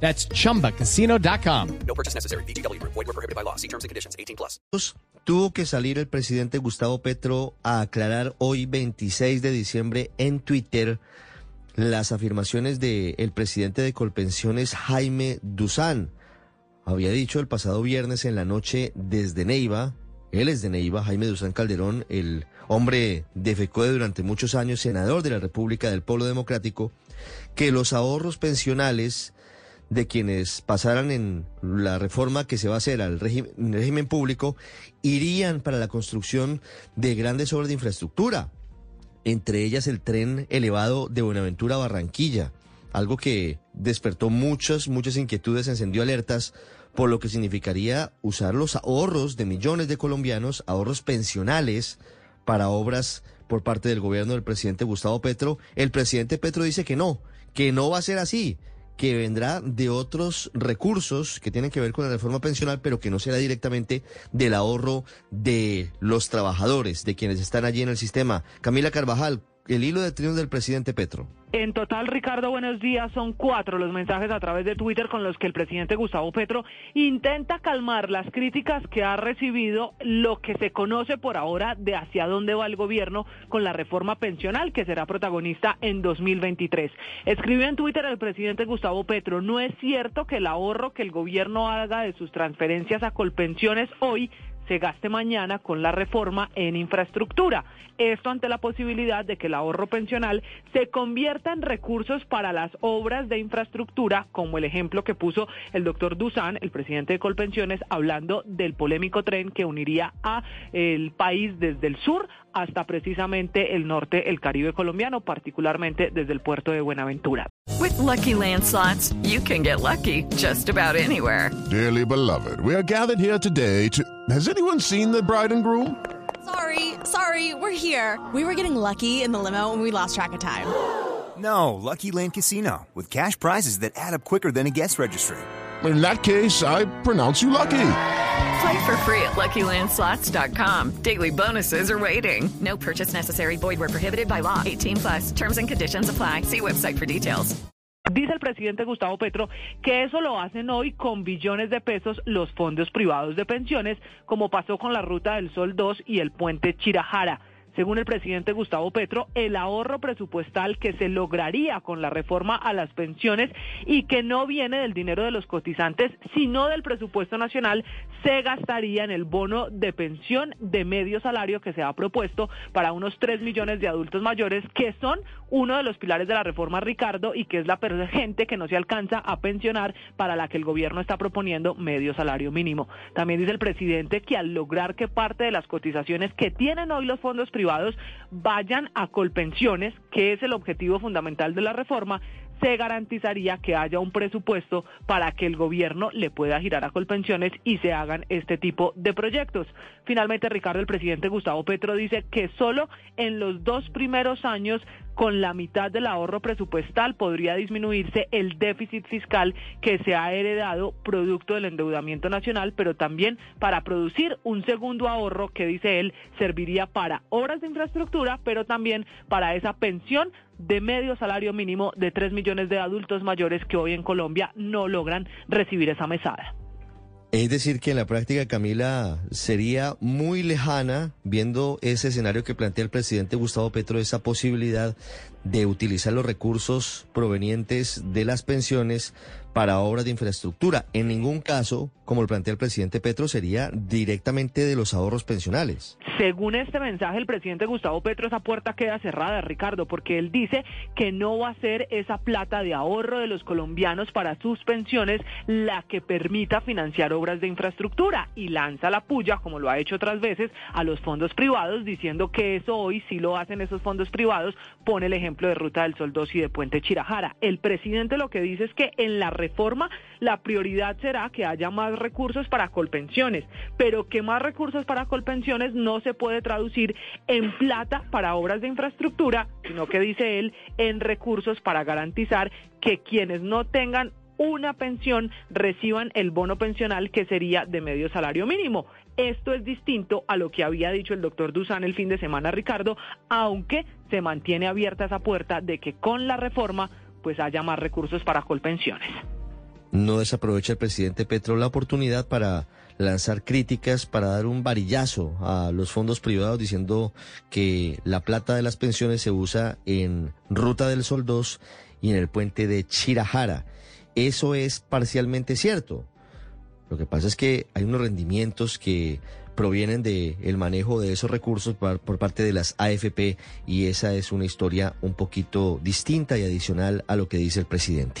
That's chumbacasino.com. No purchase necessary. BGW. Void were prohibited by law. See terms and conditions. 18 plus. Tuvo que salir el presidente Gustavo Petro a aclarar hoy 26 de diciembre en Twitter las afirmaciones del presidente de Colpensiones Jaime Duzán. Había dicho el pasado viernes en la noche desde Neiva, él es de Neiva, Jaime Duzán Calderón, el hombre de FECODE durante muchos años, senador de la República del Pueblo Democrático, que los ahorros pensionales de quienes pasaran en la reforma que se va a hacer al régimen, público irían para la construcción de grandes obras de infraestructura, entre ellas el tren elevado de Buenaventura a Barranquilla, algo que despertó muchas, muchas inquietudes, encendió alertas por lo que significaría usar los ahorros de millones de colombianos, ahorros pensionales, para obras por parte del gobierno del presidente Gustavo Petro. El presidente Petro dice que no, que no va a ser así, que vendrá de otros recursos que tienen que ver con la reforma pensional, pero que no será directamente del ahorro de los trabajadores, de quienes están allí en el sistema. Camila Carvajal, el hilo de triunfo del presidente Petro. En total, Ricardo, buenos días. Son cuatro los mensajes a través de Twitter con los que el presidente Gustavo Petro intenta calmar las críticas que ha recibido lo que se conoce por ahora de hacia dónde va el gobierno con la reforma pensional que será protagonista en 2023. Escribió en Twitter el presidente Gustavo Petro, no es cierto que el ahorro que el gobierno haga de sus transferencias a Colpensiones hoy se gaste mañana con la reforma en infraestructura. Esto ante la posibilidad de que el ahorro pensional se convierta en recursos para las obras de infraestructura, como el ejemplo que puso el doctor Dusan, el presidente de Colpensiones, hablando del polémico tren que uniría a el país desde el sur hasta precisamente el norte, el Caribe colombiano, particularmente desde el puerto de Buenaventura. With lucky landslots, you can get lucky just about anywhere. Dearly beloved, we are gathered here today to. Has anyone seen the bride and groom? Sorry, sorry, we're here. We were getting lucky in the limo and we lost track of time. No, Lucky Land Casino, with cash prizes that add up quicker than a guest registry. In that case, I pronounce you lucky. Play for free at LuckyLandSlots.com. Daily bonuses are waiting. No purchase necessary. Void where prohibited by law. 18 plus. Terms and conditions apply. See website for details. Dice el presidente Gustavo Petro que eso lo hacen hoy con billones de pesos los fondos privados de pensiones, como pasó con la Ruta del Sol 2 y el puente Chirajara. Según el presidente Gustavo Petro, el ahorro presupuestal que se lograría con la reforma a las pensiones y que no viene del dinero de los cotizantes, sino del presupuesto nacional, se gastaría en el bono de pensión de medio salario que se ha propuesto para unos 3 millones de adultos mayores, que son uno de los pilares de la reforma Ricardo y que es la gente que no se alcanza a pensionar para la que el gobierno está proponiendo medio salario mínimo. También dice el presidente que al lograr que parte de las cotizaciones que tienen hoy los fondos privados vayan a colpensiones, que es el objetivo fundamental de la reforma, se garantizaría que haya un presupuesto para que el gobierno le pueda girar a Colpensiones y se hagan este tipo de proyectos. Finalmente, Ricardo, el presidente Gustavo Petro dice que solo en los dos primeros años con la mitad del ahorro presupuestal podría disminuirse el déficit fiscal que se ha heredado producto del endeudamiento nacional, pero también para producir un segundo ahorro que dice él serviría para obras de infraestructura, pero también para esa pensión de medio salario mínimo de 3 millones de adultos mayores que hoy en Colombia no logran recibir esa mesada. Es decir, que en la práctica, Camila, sería muy lejana, viendo ese escenario que plantea el presidente Gustavo Petro, esa posibilidad de utilizar los recursos provenientes de las pensiones para obras de infraestructura. En ningún caso, como lo plantea el presidente Petro, sería directamente de los ahorros pensionales. Según este mensaje, el presidente Gustavo Petro, esa puerta queda cerrada, Ricardo, porque él dice que no va a ser esa plata de ahorro de los colombianos para sus pensiones la que permita financiar obras de infraestructura y lanza la puya, como lo ha hecho otras veces, a los fondos privados, diciendo que eso hoy sí lo hacen esos fondos privados, pone el ejemplo de Ruta del Sol 2 y de Puente Chirajara. El presidente lo que dice es que en la reforma, la prioridad será que haya más recursos para Colpensiones, pero que más recursos para Colpensiones no se puede traducir en plata para obras de infraestructura, sino que dice él en recursos para garantizar que quienes no tengan una pensión reciban el bono pensional que sería de medio salario mínimo. Esto es distinto a lo que había dicho el doctor Dusan el fin de semana, Ricardo, aunque se mantiene abierta esa puerta de que con la reforma pues haya más recursos para colpensiones. No desaprovecha el presidente Petro la oportunidad para lanzar críticas, para dar un varillazo a los fondos privados diciendo que la plata de las pensiones se usa en Ruta del Sol 2 y en el puente de Chirajara. Eso es parcialmente cierto. Lo que pasa es que hay unos rendimientos que provienen del el manejo de esos recursos por, parte de las AFP y esa es una historia un poquito distinta y adicional a lo que dice el presidente.